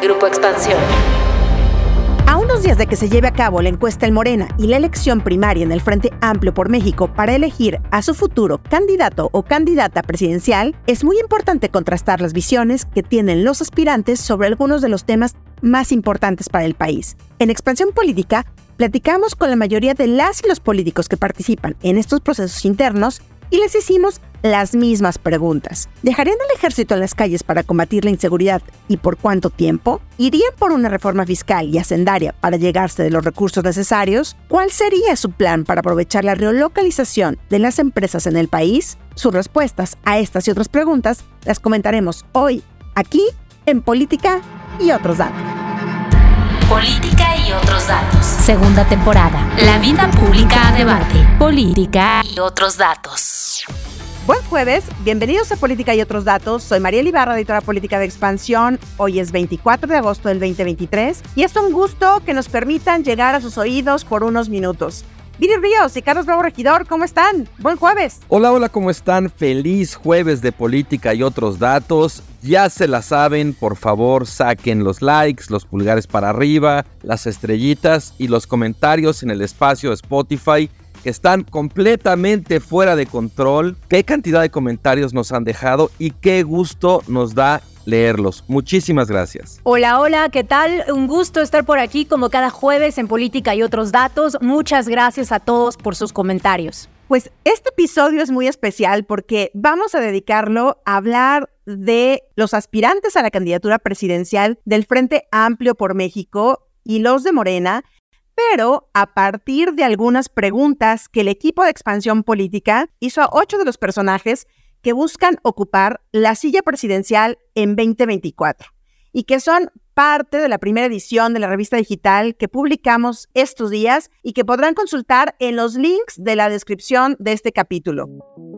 Grupo Expansión. A unos días de que se lleve a cabo la encuesta El Morena y la elección primaria en el Frente Amplio por México para elegir a su futuro candidato o candidata presidencial, es muy importante contrastar las visiones que tienen los aspirantes sobre algunos de los temas más importantes para el país. En Expansión Política, platicamos con la mayoría de las y los políticos que participan en estos procesos internos y les hicimos las mismas preguntas. ¿Dejarían al ejército en las calles para combatir la inseguridad y por cuánto tiempo? ¿Irían por una reforma fiscal y hacendaria para llegarse de los recursos necesarios? ¿Cuál sería su plan para aprovechar la relocalización de las empresas en el país? Sus respuestas a estas y otras preguntas las comentaremos hoy, aquí, en Política y otros datos. Política y otros datos. Segunda temporada. La vida pública a debate. Política y otros datos. Buen jueves, bienvenidos a Política y otros datos. Soy María Ibarra, editora política de Expansión. Hoy es 24 de agosto del 2023 y es un gusto que nos permitan llegar a sus oídos por unos minutos. Viri Ríos y Carlos Bravo Regidor, ¿cómo están? Buen jueves. Hola, hola, ¿cómo están? Feliz jueves de política y otros datos. Ya se la saben, por favor saquen los likes, los pulgares para arriba, las estrellitas y los comentarios en el espacio Spotify que están completamente fuera de control. Qué cantidad de comentarios nos han dejado y qué gusto nos da leerlos. Muchísimas gracias. Hola, hola, ¿qué tal? Un gusto estar por aquí como cada jueves en Política y otros datos. Muchas gracias a todos por sus comentarios. Pues este episodio es muy especial porque vamos a dedicarlo a hablar de los aspirantes a la candidatura presidencial del Frente Amplio por México y los de Morena, pero a partir de algunas preguntas que el equipo de expansión política hizo a ocho de los personajes que buscan ocupar la silla presidencial en 2024 y que son parte de la primera edición de la revista digital que publicamos estos días y que podrán consultar en los links de la descripción de este capítulo.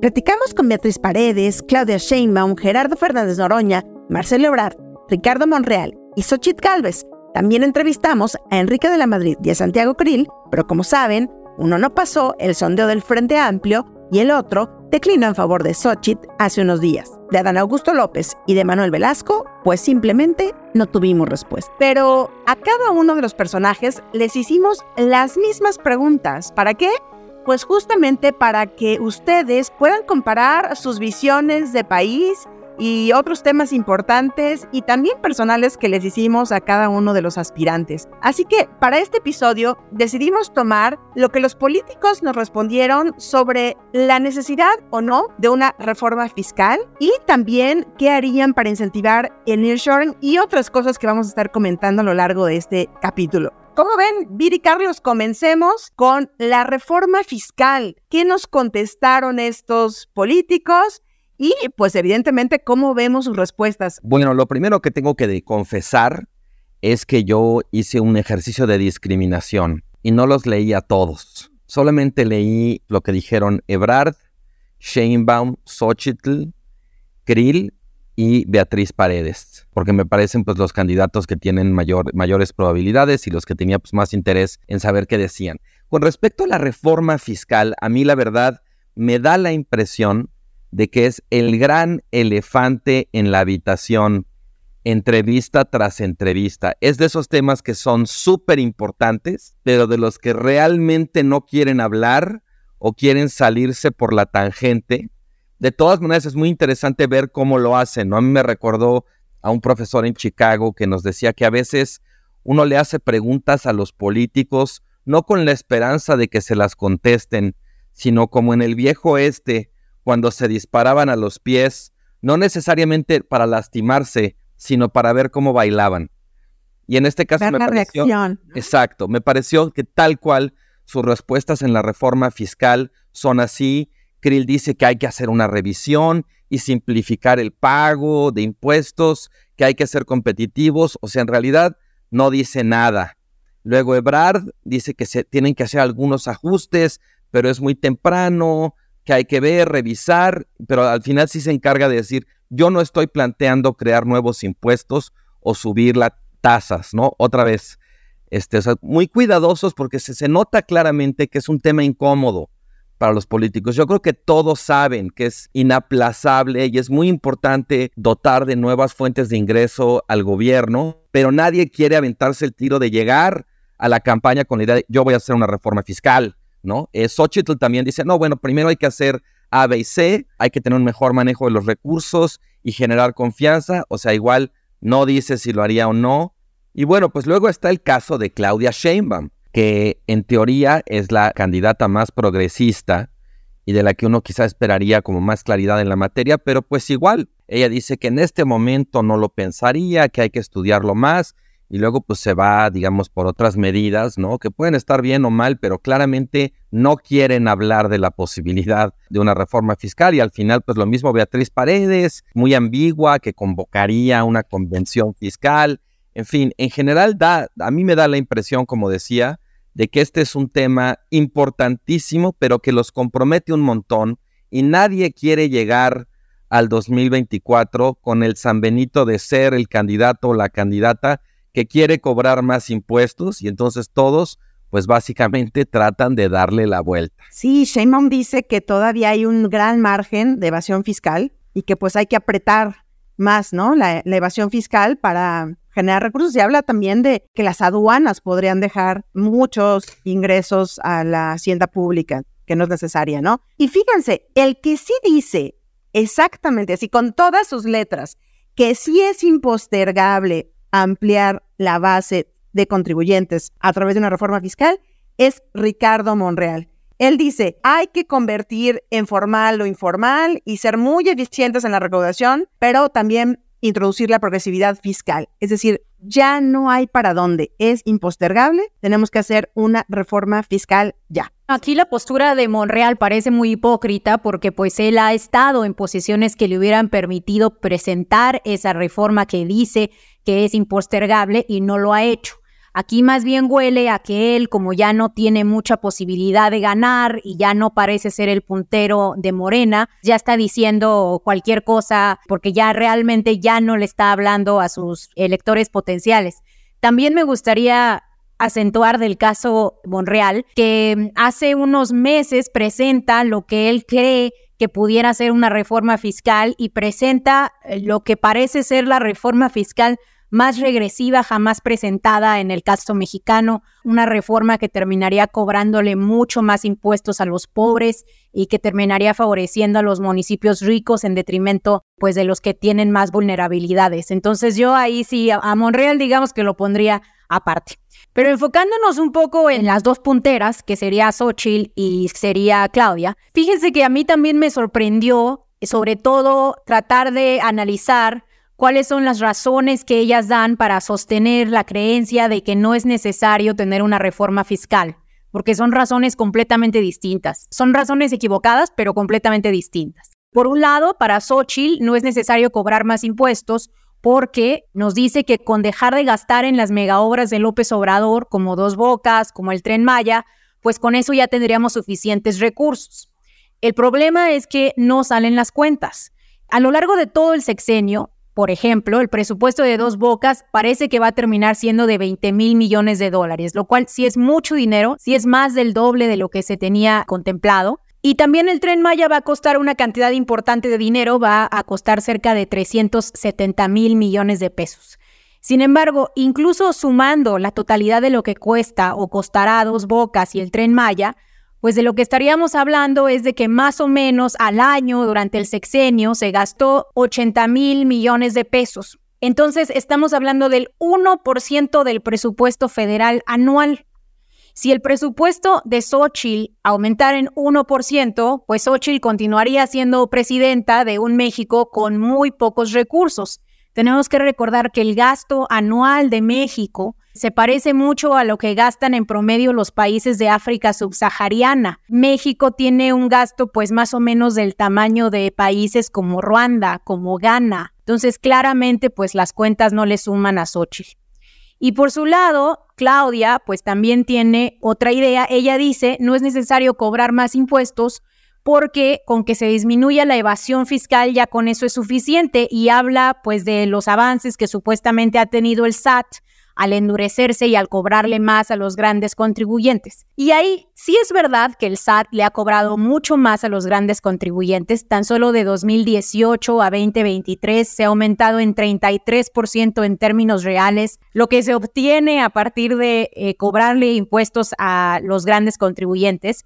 Platicamos con Beatriz Paredes, Claudia Sheinbaum, Gerardo Fernández Noroña, Marcelo Ebrard, Ricardo Monreal y Xochitl Galvez. También entrevistamos a Enrique de la Madrid y a Santiago Krill, pero como saben, uno no pasó el sondeo del Frente Amplio y el otro declinó en favor de Xochitl hace unos días. De Adán Augusto López y de Manuel Velasco, pues simplemente no tuvimos respuesta. Pero a cada uno de los personajes les hicimos las mismas preguntas. ¿Para qué? Pues justamente para que ustedes puedan comparar sus visiones de país y otros temas importantes y también personales que les hicimos a cada uno de los aspirantes. Así que para este episodio decidimos tomar lo que los políticos nos respondieron sobre la necesidad o no de una reforma fiscal y también qué harían para incentivar el nearshoring y otras cosas que vamos a estar comentando a lo largo de este capítulo. Como ven, Viri Carlos, comencemos con la reforma fiscal. ¿Qué nos contestaron estos políticos? Y pues evidentemente, ¿cómo vemos sus respuestas? Bueno, lo primero que tengo que confesar es que yo hice un ejercicio de discriminación y no los leí a todos. Solamente leí lo que dijeron Ebrard, Sheinbaum, Xochitl, Krill y Beatriz Paredes, porque me parecen pues los candidatos que tienen mayor, mayores probabilidades y los que tenía pues, más interés en saber qué decían. Con respecto a la reforma fiscal, a mí la verdad me da la impresión de que es el gran elefante en la habitación, entrevista tras entrevista. Es de esos temas que son súper importantes, pero de los que realmente no quieren hablar o quieren salirse por la tangente. De todas maneras, es muy interesante ver cómo lo hacen. ¿no? A mí me recordó a un profesor en Chicago que nos decía que a veces uno le hace preguntas a los políticos no con la esperanza de que se las contesten, sino como en el viejo este, cuando se disparaban a los pies, no necesariamente para lastimarse, sino para ver cómo bailaban. Y en este caso me pareció, reacción. exacto, me pareció que tal cual sus respuestas en la reforma fiscal son así. Krill dice que hay que hacer una revisión y simplificar el pago de impuestos, que hay que ser competitivos, o sea, en realidad no dice nada. Luego Ebrard dice que se tienen que hacer algunos ajustes, pero es muy temprano, que hay que ver, revisar, pero al final sí se encarga de decir, yo no estoy planteando crear nuevos impuestos o subir las tasas, ¿no? Otra vez, este, muy cuidadosos porque se, se nota claramente que es un tema incómodo para los políticos. Yo creo que todos saben que es inaplazable y es muy importante dotar de nuevas fuentes de ingreso al gobierno, pero nadie quiere aventarse el tiro de llegar a la campaña con la idea de yo voy a hacer una reforma fiscal, ¿no? Eh, Xochitl también dice, no, bueno, primero hay que hacer A, B y C, hay que tener un mejor manejo de los recursos y generar confianza, o sea, igual no dice si lo haría o no. Y bueno, pues luego está el caso de Claudia Sheinbaum, que en teoría es la candidata más progresista y de la que uno quizá esperaría como más claridad en la materia, pero pues igual, ella dice que en este momento no lo pensaría, que hay que estudiarlo más y luego pues se va, digamos, por otras medidas, ¿no? Que pueden estar bien o mal, pero claramente no quieren hablar de la posibilidad de una reforma fiscal y al final pues lo mismo Beatriz Paredes, muy ambigua, que convocaría una convención fiscal en fin, en general da, a mí me da la impresión, como decía, de que este es un tema importantísimo, pero que los compromete un montón y nadie quiere llegar al 2024 con el San Benito de ser el candidato o la candidata que quiere cobrar más impuestos y entonces todos pues básicamente tratan de darle la vuelta. Sí, Sheinbaum dice que todavía hay un gran margen de evasión fiscal y que pues hay que apretar más, ¿no? La, evasión fiscal para generar recursos. Se habla también de que las aduanas podrían dejar muchos ingresos a la hacienda pública, que no es necesaria, ¿no? Y fíjense, el que sí dice exactamente así, con todas sus letras, que sí es impostergable ampliar la base de contribuyentes a través de una reforma fiscal, es Ricardo Monreal. Él dice, hay que convertir en formal lo informal y ser muy eficientes en la recaudación, pero también introducir la progresividad fiscal. Es decir, ya no hay para dónde, es impostergable, tenemos que hacer una reforma fiscal ya. Aquí la postura de Monreal parece muy hipócrita porque pues él ha estado en posiciones que le hubieran permitido presentar esa reforma que dice que es impostergable y no lo ha hecho. Aquí más bien huele a que él, como ya no tiene mucha posibilidad de ganar y ya no parece ser el puntero de Morena, ya está diciendo cualquier cosa porque ya realmente ya no le está hablando a sus electores potenciales. También me gustaría acentuar del caso Monreal, que hace unos meses presenta lo que él cree que pudiera ser una reforma fiscal y presenta lo que parece ser la reforma fiscal más regresiva jamás presentada en el caso mexicano, una reforma que terminaría cobrándole mucho más impuestos a los pobres y que terminaría favoreciendo a los municipios ricos en detrimento pues de los que tienen más vulnerabilidades. Entonces yo ahí sí a, Monreal digamos que lo pondría aparte. Pero enfocándonos un poco en las dos punteras, que sería Xochitl y sería Claudia, fíjense que a mí también me sorprendió, sobre todo, tratar de analizar cuáles son las razones que ellas dan para sostener la creencia de que no es necesario tener una reforma fiscal, porque son razones completamente distintas. Son razones equivocadas, pero completamente distintas. Por un lado, para Xochitl no es necesario cobrar más impuestos porque nos dice que con dejar de gastar en las megaobras de López Obrador, como Dos Bocas, como el Tren Maya, pues con eso ya tendríamos suficientes recursos. El problema es que no salen las cuentas. A lo largo de todo el sexenio, por ejemplo, el presupuesto de dos bocas parece que va a terminar siendo de 20 mil millones de dólares, lo cual sí es mucho dinero, sí es más del doble de lo que se tenía contemplado. Y también el tren Maya va a costar una cantidad importante de dinero, va a costar cerca de 370 mil millones de pesos. Sin embargo, incluso sumando la totalidad de lo que cuesta o costará dos bocas y el tren Maya, pues de lo que estaríamos hablando es de que más o menos al año, durante el sexenio, se gastó 80 mil millones de pesos. Entonces estamos hablando del 1% del presupuesto federal anual. Si el presupuesto de Xochitl aumentara en 1%, pues Xochitl continuaría siendo presidenta de un México con muy pocos recursos. Tenemos que recordar que el gasto anual de México se parece mucho a lo que gastan en promedio los países de África subsahariana. México tiene un gasto pues más o menos del tamaño de países como Ruanda, como Ghana. Entonces claramente pues las cuentas no le suman a Xochitl. Y por su lado, Claudia pues también tiene otra idea. Ella dice, no es necesario cobrar más impuestos porque con que se disminuya la evasión fiscal ya con eso es suficiente y habla pues de los avances que supuestamente ha tenido el SAT al endurecerse y al cobrarle más a los grandes contribuyentes. Y ahí sí es verdad que el SAT le ha cobrado mucho más a los grandes contribuyentes, tan solo de 2018 a 2023 se ha aumentado en 33% en términos reales, lo que se obtiene a partir de eh, cobrarle impuestos a los grandes contribuyentes,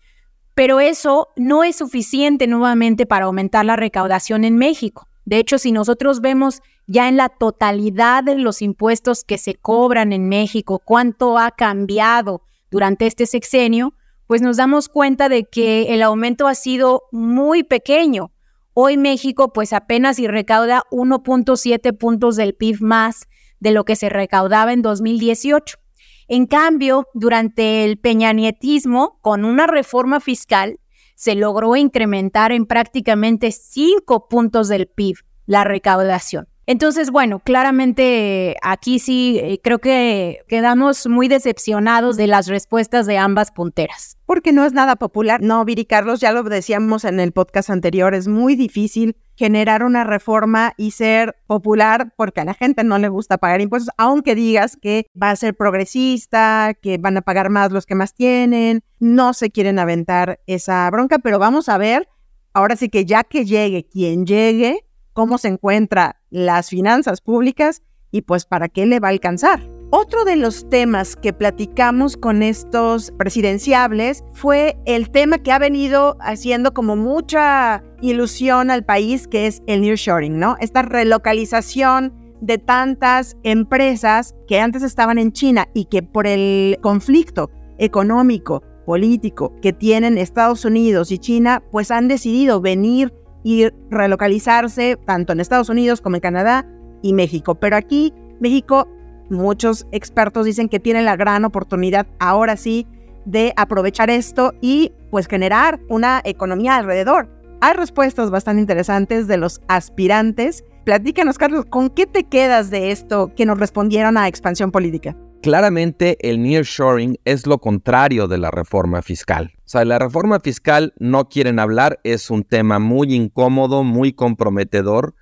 pero eso no es suficiente nuevamente para aumentar la recaudación en México. De hecho, si nosotros vemos ya en la totalidad de los impuestos que se cobran en México, cuánto ha cambiado durante este sexenio, pues nos damos cuenta de que el aumento ha sido muy pequeño. Hoy México pues apenas y recauda 1.7 puntos del PIB más de lo que se recaudaba en 2018. En cambio, durante el peñanietismo, con una reforma fiscal, se logró incrementar en prácticamente 5 puntos del PIB la recaudación. Entonces, bueno, claramente aquí sí eh, creo que quedamos muy decepcionados de las respuestas de ambas punteras. Porque no es nada popular. No, Viri Carlos, ya lo decíamos en el podcast anterior, es muy difícil generar una reforma y ser popular porque a la gente no le gusta pagar impuestos, aunque digas que va a ser progresista, que van a pagar más los que más tienen, no se quieren aventar esa bronca, pero vamos a ver, ahora sí que ya que llegue quien llegue, cómo se encuentra las finanzas públicas y pues para qué le va a alcanzar. Otro de los temas que platicamos con estos presidenciables fue el tema que ha venido haciendo como mucha ilusión al país, que es el nearshoring, ¿no? Esta relocalización de tantas empresas que antes estaban en China y que por el conflicto económico, político que tienen Estados Unidos y China, pues han decidido venir y relocalizarse tanto en Estados Unidos como en Canadá y México. Pero aquí, México, muchos expertos dicen que tiene la gran oportunidad ahora sí de aprovechar esto y pues generar una economía alrededor. Hay respuestas bastante interesantes de los aspirantes. Platícanos, Carlos, ¿con qué te quedas de esto que nos respondieron a expansión política? Claramente el nearshoring es lo contrario de la reforma fiscal. O sea, la reforma fiscal no quieren hablar, es un tema muy incómodo, muy comprometedor,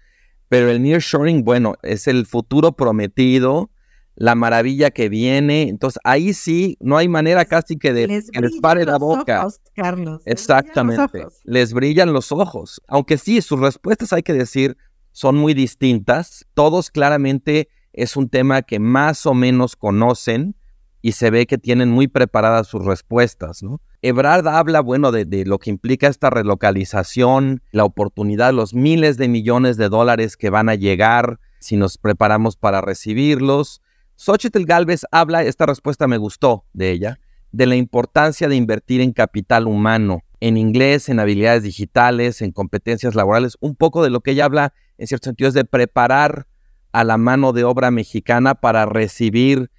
pero el nearshoring, bueno, es el futuro prometido, la maravilla que viene. Entonces ahí sí, no hay manera casi que de les, que les pare la boca. Ojos, Carlos. Exactamente. Les brillan los ojos. Aunque sí, sus respuestas hay que decir son muy distintas. Todos claramente es un tema que más o menos conocen y se ve que tienen muy preparadas sus respuestas, ¿no? Ebrard habla, bueno, de, lo que implica esta relocalización, la oportunidad, los miles de millones de dólares que van a llegar si nos preparamos para recibirlos. Xochitl Galvez habla, esta respuesta me gustó de ella, de la importancia de invertir en capital humano, en inglés, en habilidades digitales, en competencias laborales. Un poco de lo que ella habla, en cierto sentido, es de preparar a la mano de obra mexicana para recibir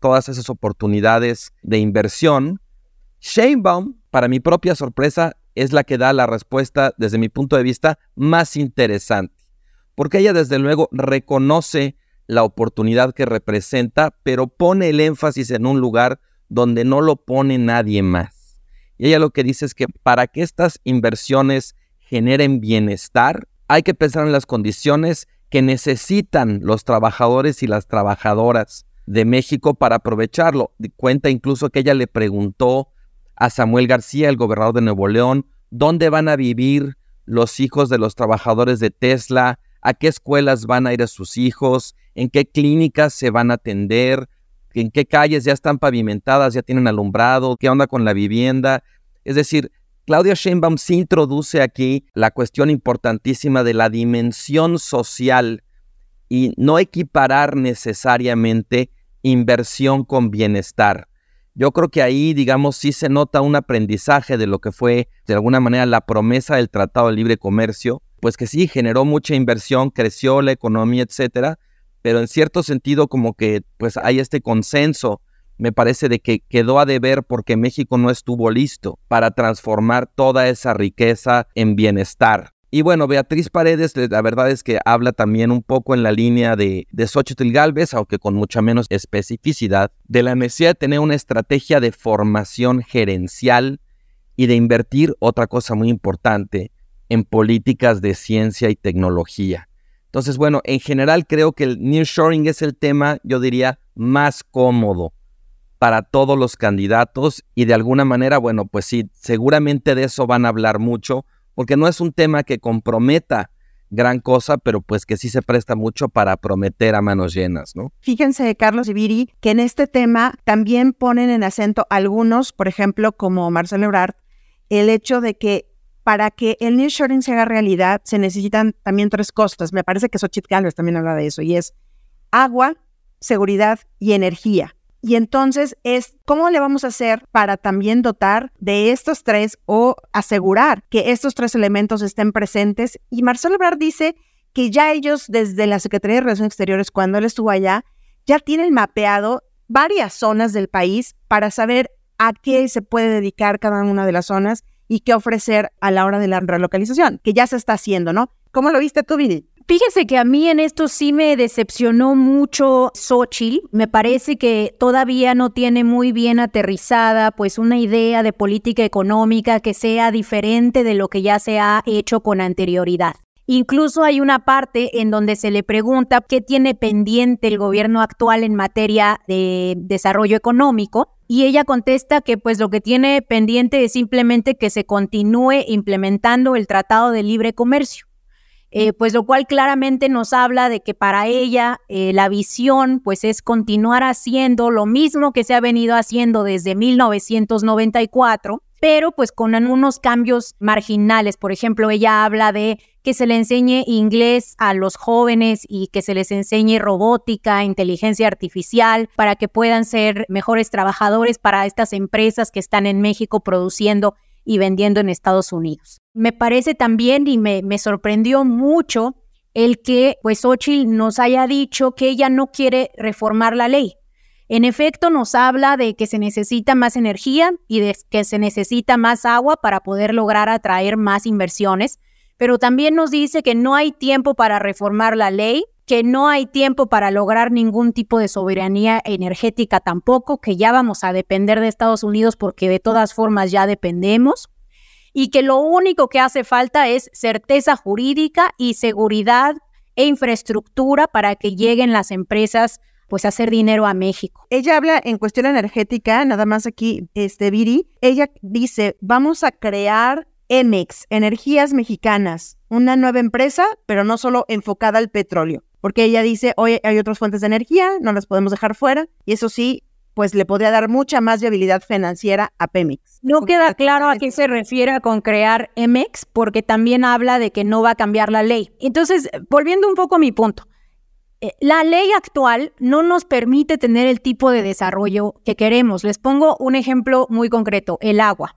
todas esas oportunidades de inversión. Sheinbaum, para mi propia sorpresa, es la que da la respuesta desde mi punto de vista más interesante, porque ella desde luego reconoce la oportunidad que representa, pero pone el énfasis en un lugar donde no lo pone nadie más. Y ella lo que dice es que para que estas inversiones generen bienestar, hay que pensar en las condiciones que necesitan los trabajadores y las trabajadoras de México para aprovecharlo. Cuenta incluso que ella le preguntó a Samuel García, el gobernador de Nuevo León, dónde van a vivir los hijos de los trabajadores de Tesla, a qué escuelas van a ir a sus hijos, en qué clínicas se van a atender, en qué calles ya están pavimentadas, ya tienen alumbrado, qué onda con la vivienda. Es decir, Claudia Sheinbaum sí introduce aquí la cuestión importantísima de la dimensión social y no equiparar necesariamente inversión con bienestar. Yo creo que ahí, digamos, sí se nota un aprendizaje de lo que fue, de alguna manera, la promesa del Tratado de Libre Comercio, pues que sí generó mucha inversión, creció la economía, etcétera, pero en cierto sentido como que pues hay este consenso me parece de que quedó a deber porque México no estuvo listo para transformar toda esa riqueza en bienestar. Y bueno, Beatriz Paredes, la verdad es que habla también un poco en la línea de, de Xochitl Galvez, aunque con mucha menos especificidad, de la necesidad de tener una estrategia de formación gerencial y de invertir, otra cosa muy importante, en políticas de ciencia y tecnología. Entonces, bueno, en general creo que el nearshoring es el tema, yo diría, más cómodo para todos los candidatos y de alguna manera, bueno, pues sí, seguramente de eso van a hablar mucho, porque no es un tema que comprometa gran cosa, pero pues que sí se presta mucho para prometer a manos llenas, ¿no? Fíjense, Carlos y Viri, que en este tema también ponen en acento algunos, por ejemplo, como Marcelo Ebrard, el hecho de que para que el nearshoring se haga realidad, se necesitan también tres cosas. Me parece que Xochitl Gálvez también habla de eso, y es agua, seguridad y energía. Y entonces es cómo le vamos a hacer para también dotar de estos tres o asegurar que estos tres elementos estén presentes. Y Marcelo Ebrard dice que ya ellos desde la Secretaría de Relaciones Exteriores, cuando él estuvo allá, ya tienen mapeado varias zonas del país para saber a qué se puede dedicar cada una de las zonas y qué ofrecer a la hora de la relocalización, que ya se está haciendo, ¿no? ¿Cómo lo viste tú, Vini? Fíjese que a mí en esto sí me decepcionó mucho Xochitl. Me parece que todavía no tiene muy bien aterrizada pues una idea de política económica que sea diferente de lo que ya se ha hecho con anterioridad. Incluso hay una parte en donde se le pregunta qué tiene pendiente el gobierno actual en materia de desarrollo económico y ella contesta que pues lo que tiene pendiente es simplemente que se continúe implementando el Tratado de Libre Comercio. Eh, pues lo cual claramente nos habla de que para ella eh, la visión pues es continuar haciendo lo mismo que se ha venido haciendo desde 1994, pero pues con unos cambios marginales. Por ejemplo, ella habla de que se le enseñe inglés a los jóvenes y que se les enseñe robótica, inteligencia artificial, para que puedan ser mejores trabajadores para estas empresas que están en México produciendo y vendiendo en Estados Unidos. Me parece también y me, me sorprendió mucho el que pues Ochil nos haya dicho que ella no quiere reformar la ley. En efecto, nos habla de que se necesita más energía y de que se necesita más agua para poder lograr atraer más inversiones, pero también nos dice que no hay tiempo para reformar la ley, que no hay tiempo para lograr ningún tipo de soberanía energética tampoco, que ya vamos a depender de Estados Unidos porque de todas formas ya dependemos, y que lo único que hace falta es certeza jurídica y seguridad e infraestructura para que lleguen las empresas pues hacer dinero a México. Ella habla en cuestión energética, nada más aquí, este Viri, ella dice, vamos a crear Emex, Energías Mexicanas, una nueva empresa, pero no solo enfocada al petróleo, porque ella dice, hoy hay otras fuentes de energía, no las podemos dejar fuera, y eso sí, pues le podría dar mucha más viabilidad financiera a Pemex. No queda claro a qué se refiere con crear Emex, porque también habla de que no va a cambiar la ley. Entonces, volviendo un poco a mi punto, la ley actual no nos permite tener el tipo de desarrollo que queremos. Les pongo un ejemplo muy concreto, el agua.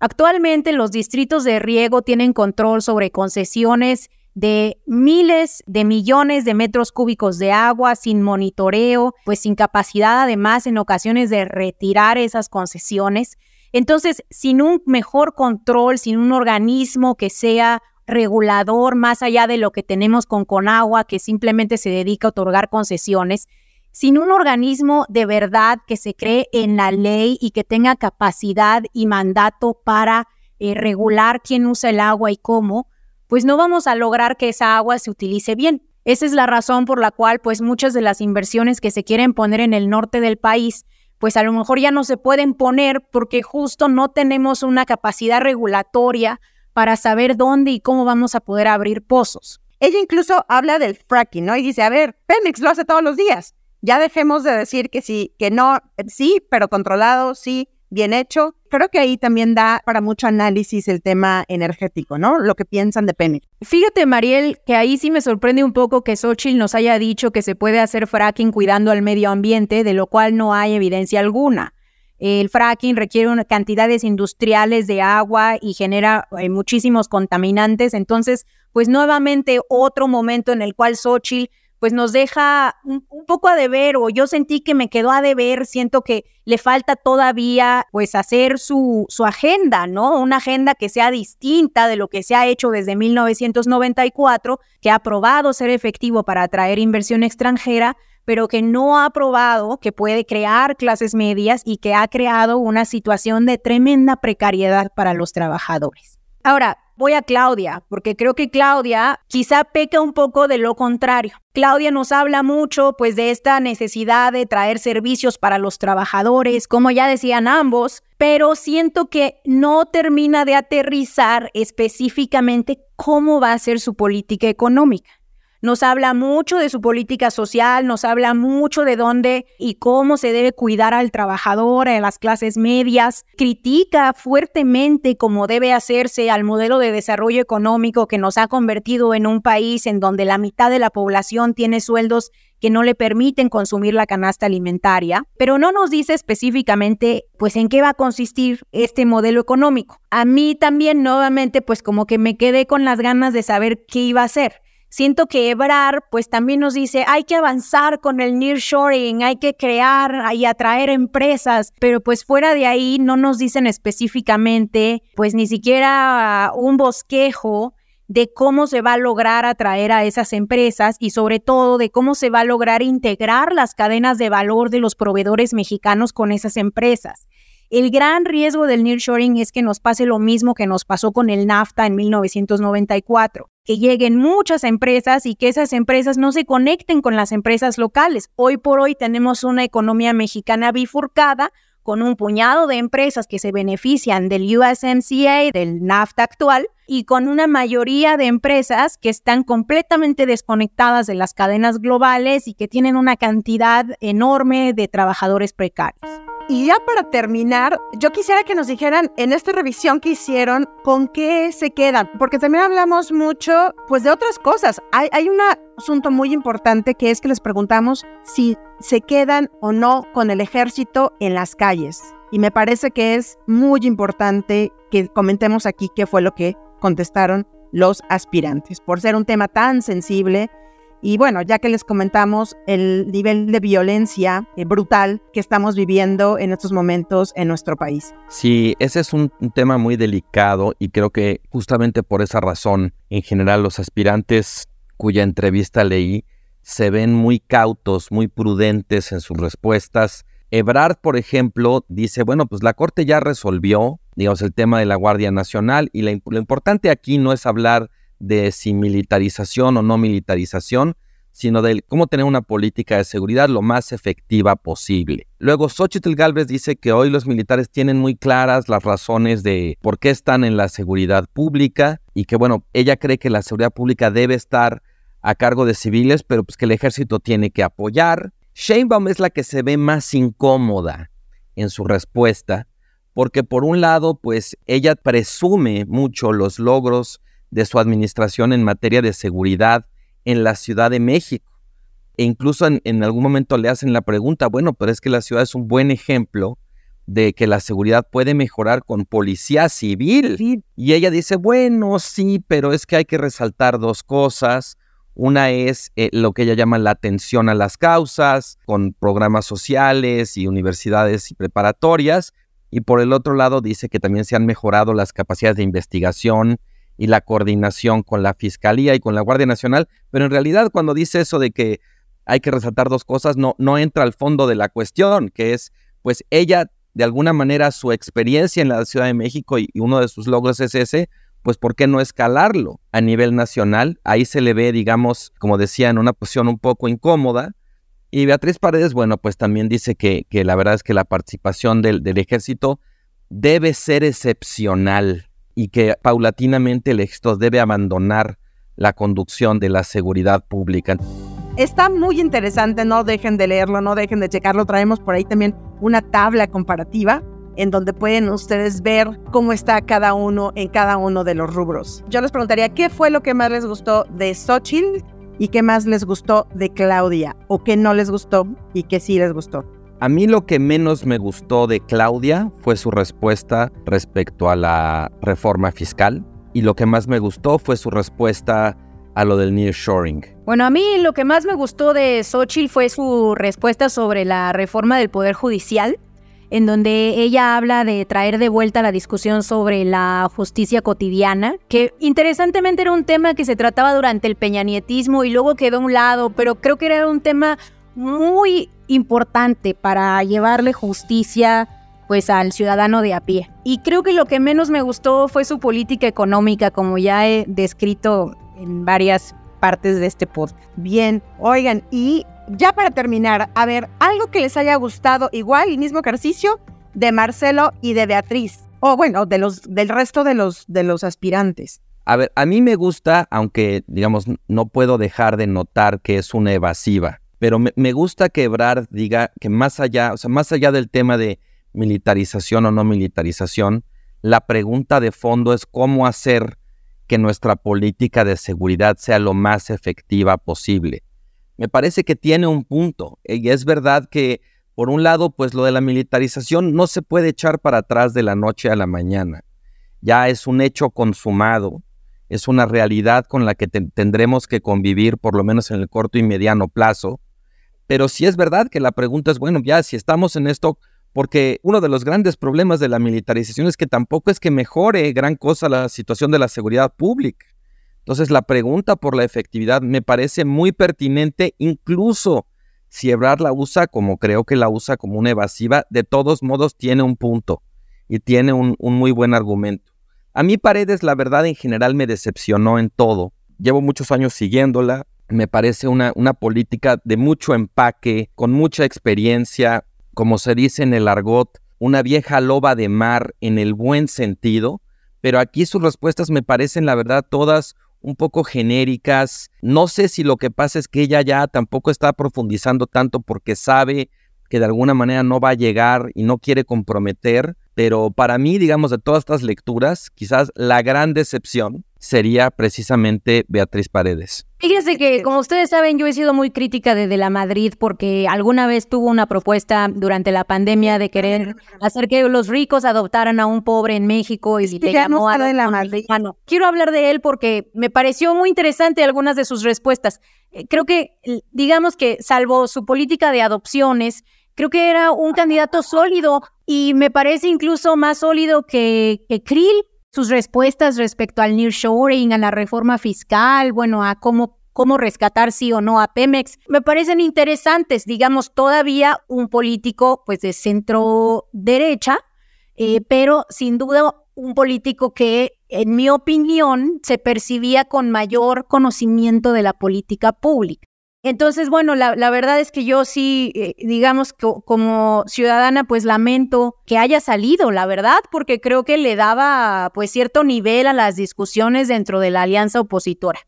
Actualmente los distritos de riego tienen control sobre concesiones de miles de millones de metros cúbicos de agua sin monitoreo, pues sin capacidad además en ocasiones de retirar esas concesiones. Entonces, sin un mejor control, sin un organismo que sea regulador más allá de lo que tenemos con Conagua, que simplemente se dedica a otorgar concesiones, sin un organismo de verdad que se cree en la ley y que tenga capacidad y mandato para eh, regular quién usa el agua y cómo, pues no vamos a lograr que esa agua se utilice bien. Esa es la razón por la cual pues muchas de las inversiones que se quieren poner en el norte del país, pues a lo mejor ya no se pueden poner porque justo no tenemos una capacidad regulatoria para saber dónde y cómo vamos a poder abrir pozos. Ella incluso habla del fracking, ¿no? Y dice, a ver, Pemex lo hace todos los días ya dejemos de decir que sí, que no, sí, pero controlado, sí, bien hecho. Creo que ahí también da para mucho análisis el tema energético, ¿no? Lo que piensan de Pemex. Fíjate, Mariel, que ahí sí me sorprende un poco que Xochitl nos haya dicho que se puede hacer fracking cuidando al medio ambiente, de lo cual no hay evidencia alguna. El fracking requiere cantidades industriales de agua y genera eh, muchísimos contaminantes. Entonces, pues nuevamente otro momento en el cual Xochitl pues nos deja un, poco a deber o yo sentí que me quedó a deber, siento que le falta todavía pues hacer su, su agenda, ¿no? Una agenda que sea distinta de lo que se ha hecho desde 1994, que ha probado ser efectivo para atraer inversión extranjera, pero que no ha probado que puede crear clases medias y que ha creado una situación de tremenda precariedad para los trabajadores. Ahora, voy a Claudia, porque creo que Claudia quizá peca un poco de lo contrario. Claudia nos habla mucho pues de esta necesidad de traer servicios para los trabajadores, como ya decían ambos, pero siento que no termina de aterrizar específicamente cómo va a ser su política económica. Nos habla mucho de su política social, nos habla mucho de dónde y cómo se debe cuidar al trabajador, a las clases medias, critica fuertemente cómo debe hacerse al modelo de desarrollo económico que nos ha convertido en un país en donde la mitad de la población tiene sueldos que no le permiten consumir la canasta alimentaria, pero no nos dice específicamente pues en qué va a consistir este modelo económico. A mí también nuevamente pues como que me quedé con las ganas de saber qué iba a hacer. Siento que Ebrar, pues también nos dice, hay que avanzar con el nearshoring, hay que crear y atraer empresas, pero pues fuera de ahí no nos dicen específicamente, pues ni siquiera un bosquejo de cómo se va a lograr atraer a esas empresas y sobre todo de cómo se va a lograr integrar las cadenas de valor de los proveedores mexicanos con esas empresas. El gran riesgo del nearshoring es que nos pase lo mismo que nos pasó con el NAFTA en 1994, que lleguen muchas empresas y que esas empresas no se conecten con las empresas locales. Hoy por hoy tenemos una economía mexicana bifurcada con un puñado de empresas que se benefician del USMCA, del NAFTA actual, y con una mayoría de empresas que están completamente desconectadas de las cadenas globales y que tienen una cantidad enorme de trabajadores precarios. Y ya para terminar, yo quisiera que nos dijeran en esta revisión que hicieron, ¿con qué se quedan? Porque también hablamos mucho, pues, de otras cosas. Hay, hay un asunto muy importante que es que les preguntamos si se quedan o no con el ejército en las calles. Y me parece que es muy importante que comentemos aquí qué fue lo que contestaron los aspirantes, por ser un tema tan sensible y bueno, ya que les comentamos el nivel de violencia eh, brutal que estamos viviendo en estos momentos en nuestro país. Sí, ese es un, tema muy delicado y creo que justamente por esa razón, en general, los aspirantes cuya entrevista leí se ven muy cautos, muy prudentes en sus respuestas. Ebrard, por ejemplo, dice, bueno, pues la Corte ya resolvió, digamos, el tema de la Guardia Nacional y la, lo importante aquí no es hablar de si militarización o no militarización, sino de cómo tener una política de seguridad lo más efectiva posible. Luego, Xochitl Galvez dice que hoy los militares tienen muy claras las razones de por qué están en la seguridad pública y que, bueno, ella cree que la seguridad pública debe estar a cargo de civiles, pero pues que el ejército tiene que apoyar. Sheinbaum es la que se ve más incómoda en su respuesta, porque por un lado, pues ella presume mucho los logros de su administración en materia de seguridad en la Ciudad de México. E incluso en, algún momento le hacen la pregunta, bueno, pero es que la ciudad es un buen ejemplo de que la seguridad puede mejorar con policía civil. Y ella dice, bueno, sí, pero es que hay que resaltar dos cosas. Una es eh, lo que ella llama la atención a las causas, con programas sociales y universidades y preparatorias. Y por el otro lado dice que también se han mejorado las capacidades de investigación y la coordinación con la Fiscalía y con la Guardia Nacional, pero en realidad cuando dice eso de que hay que resaltar dos cosas, no, no entra al fondo de la cuestión, que es, pues ella, de alguna manera, su experiencia en la Ciudad de México y, uno de sus logros es ese, pues ¿por qué no escalarlo a nivel nacional? Ahí se le ve, digamos, como decía, en una posición un poco incómoda. Y Beatriz Paredes, bueno, pues también dice que, que la verdad es que la participación del, del ejército debe ser excepcional y que paulatinamente el ejército debe abandonar la conducción de la seguridad pública. Está muy interesante, no dejen de leerlo, no dejen de checarlo. Traemos por ahí también una tabla comparativa en donde pueden ustedes ver cómo está cada uno en cada uno de los rubros. Yo les preguntaría, ¿qué fue lo que más les gustó de Xochitl y qué más les gustó de Claudia? ¿O qué no les gustó y qué sí les gustó? A mí lo que menos me gustó de Claudia fue su respuesta respecto a la reforma fiscal y lo que más me gustó fue su respuesta a lo del nearshoring. Bueno, a mí lo que más me gustó de Xochitl fue su respuesta sobre la reforma del Poder Judicial, en donde ella habla de traer de vuelta la discusión sobre la justicia cotidiana, que interesantemente era un tema que se trataba durante el peñanietismo y luego quedó a un lado, pero creo que era un tema muy importante para llevarle justicia pues al ciudadano de a pie. Y creo que lo que menos me gustó fue su política económica, como ya he descrito en varias partes de este podcast. Bien, oigan, y ya para terminar, a ver, algo que les haya gustado, igual, el mismo ejercicio de Marcelo y de Beatriz, o bueno, de los, del resto de los, de los aspirantes. A ver, a mí me gusta, aunque digamos, no puedo dejar de notar que es una evasiva, pero me, gusta que Ebrard diga que más allá, o sea, más allá del tema de militarización o no militarización, la pregunta de fondo es cómo hacer que nuestra política de seguridad sea lo más efectiva posible. Me parece que tiene un punto, y es verdad que, por un lado, pues lo de la militarización no se puede echar para atrás de la noche a la mañana. Ya es un hecho consumado, es una realidad con la que tendremos que convivir por lo menos en el corto y mediano plazo. Pero sí es verdad que la pregunta es, bueno, ya si estamos en esto, porque uno de los grandes problemas de la militarización es que tampoco es que mejore gran cosa la situación de la seguridad pública. Entonces la pregunta por la efectividad me parece muy pertinente, incluso si Ebrard la usa como creo que la usa como una evasiva, de todos modos tiene un punto y tiene un, un muy buen argumento. A mí Paredes, la verdad, en general me decepcionó en todo. Llevo muchos años siguiéndola. Me parece una, una política de mucho empaque, con mucha experiencia, como se dice en el argot, una vieja loba de mar en el buen sentido. Pero aquí sus respuestas me parecen, la verdad, todas un poco genéricas. No sé si lo que pasa es que ella ya tampoco está profundizando tanto porque sabe que de alguna manera no va a llegar y no quiere comprometer, pero para mí, digamos, de todas estas lecturas, quizás la gran decepción sería precisamente Beatriz Paredes. Fíjense que, como ustedes saben, yo he sido muy crítica de, de, la Madrid porque alguna vez tuvo una propuesta durante la pandemia de querer hacer que los ricos adoptaran a un pobre en México y sí, le llamó a de la Madrid. Quiero hablar de él porque me pareció muy interesante algunas de sus respuestas. Eh, creo que, digamos que, salvo su política de adopciones, Creo que era un candidato sólido y me parece incluso más sólido que, que Krill. Sus respuestas respecto al nearshoring, a la reforma fiscal, bueno, a cómo cómo rescatar sí o no a Pemex, me parecen interesantes, digamos, todavía un político pues de centro derecha, eh, pero sin duda un político que, en mi opinión, se percibía con mayor conocimiento de la política pública. Entonces, bueno, la, verdad es que yo sí, eh, digamos, que como ciudadana, pues lamento que haya salido, la verdad, porque creo que le daba pues cierto nivel a las discusiones dentro de la alianza opositora.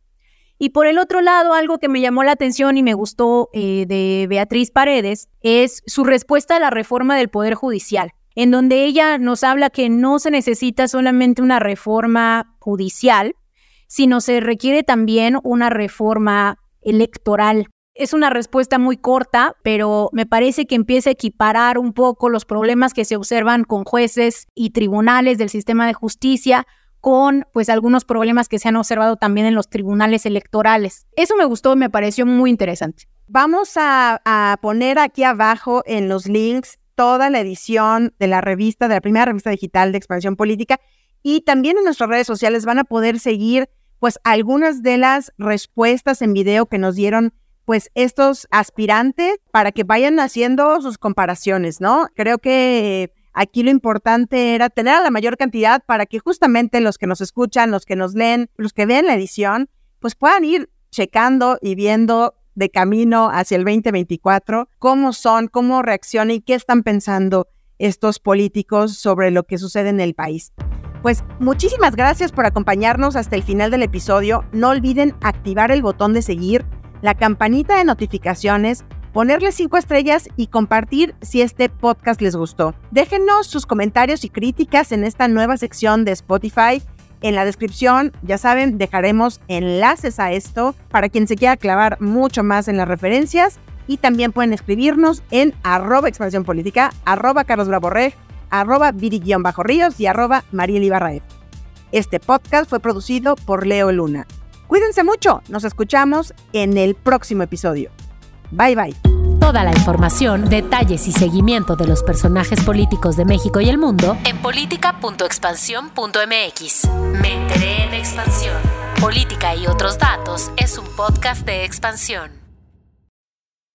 Y por el otro lado, algo que me llamó la atención y me gustó eh, de Beatriz Paredes es su respuesta a la reforma del Poder Judicial, en donde ella nos habla que no se necesita solamente una reforma judicial, sino se requiere también una reforma electoral. Es una respuesta muy corta, pero me parece que empieza a equiparar un poco los problemas que se observan con jueces y tribunales del sistema de justicia con pues algunos problemas que se han observado también en los tribunales electorales. Eso me gustó me pareció muy interesante. Vamos a, a, poner aquí abajo en los links toda la edición de la revista, de la primera revista digital de expansión política y también en nuestras redes sociales van a poder seguir pues algunas de las respuestas en video que nos dieron pues estos aspirantes para que vayan haciendo sus comparaciones, ¿no? Creo que aquí lo importante era tener a la mayor cantidad para que justamente los que nos escuchan, los que nos leen, los que ven la edición, pues puedan ir checando y viendo de camino hacia el 2024 cómo son, cómo reaccionan y qué están pensando estos políticos sobre lo que sucede en el país. Pues muchísimas gracias por acompañarnos hasta el final del episodio. No olviden activar el botón de seguir, la campanita de notificaciones, ponerle cinco estrellas y compartir si este podcast les gustó. Déjenos sus comentarios y críticas en esta nueva sección de Spotify. En la descripción, ya saben, dejaremos enlaces a esto para quien se quiera clavar mucho más en las referencias. Y también pueden escribirnos en arroba expansión política, arroba arroba viri-ríos y arroba marielibarraez. Este podcast fue producido por Leo Luna. Cuídense mucho, nos escuchamos en el próximo episodio. Bye bye. Toda la información, detalles y seguimiento de los personajes políticos de México y el mundo en política.expansión.mx. Me enteré en expansión. Política y otros datos es un podcast de expansión.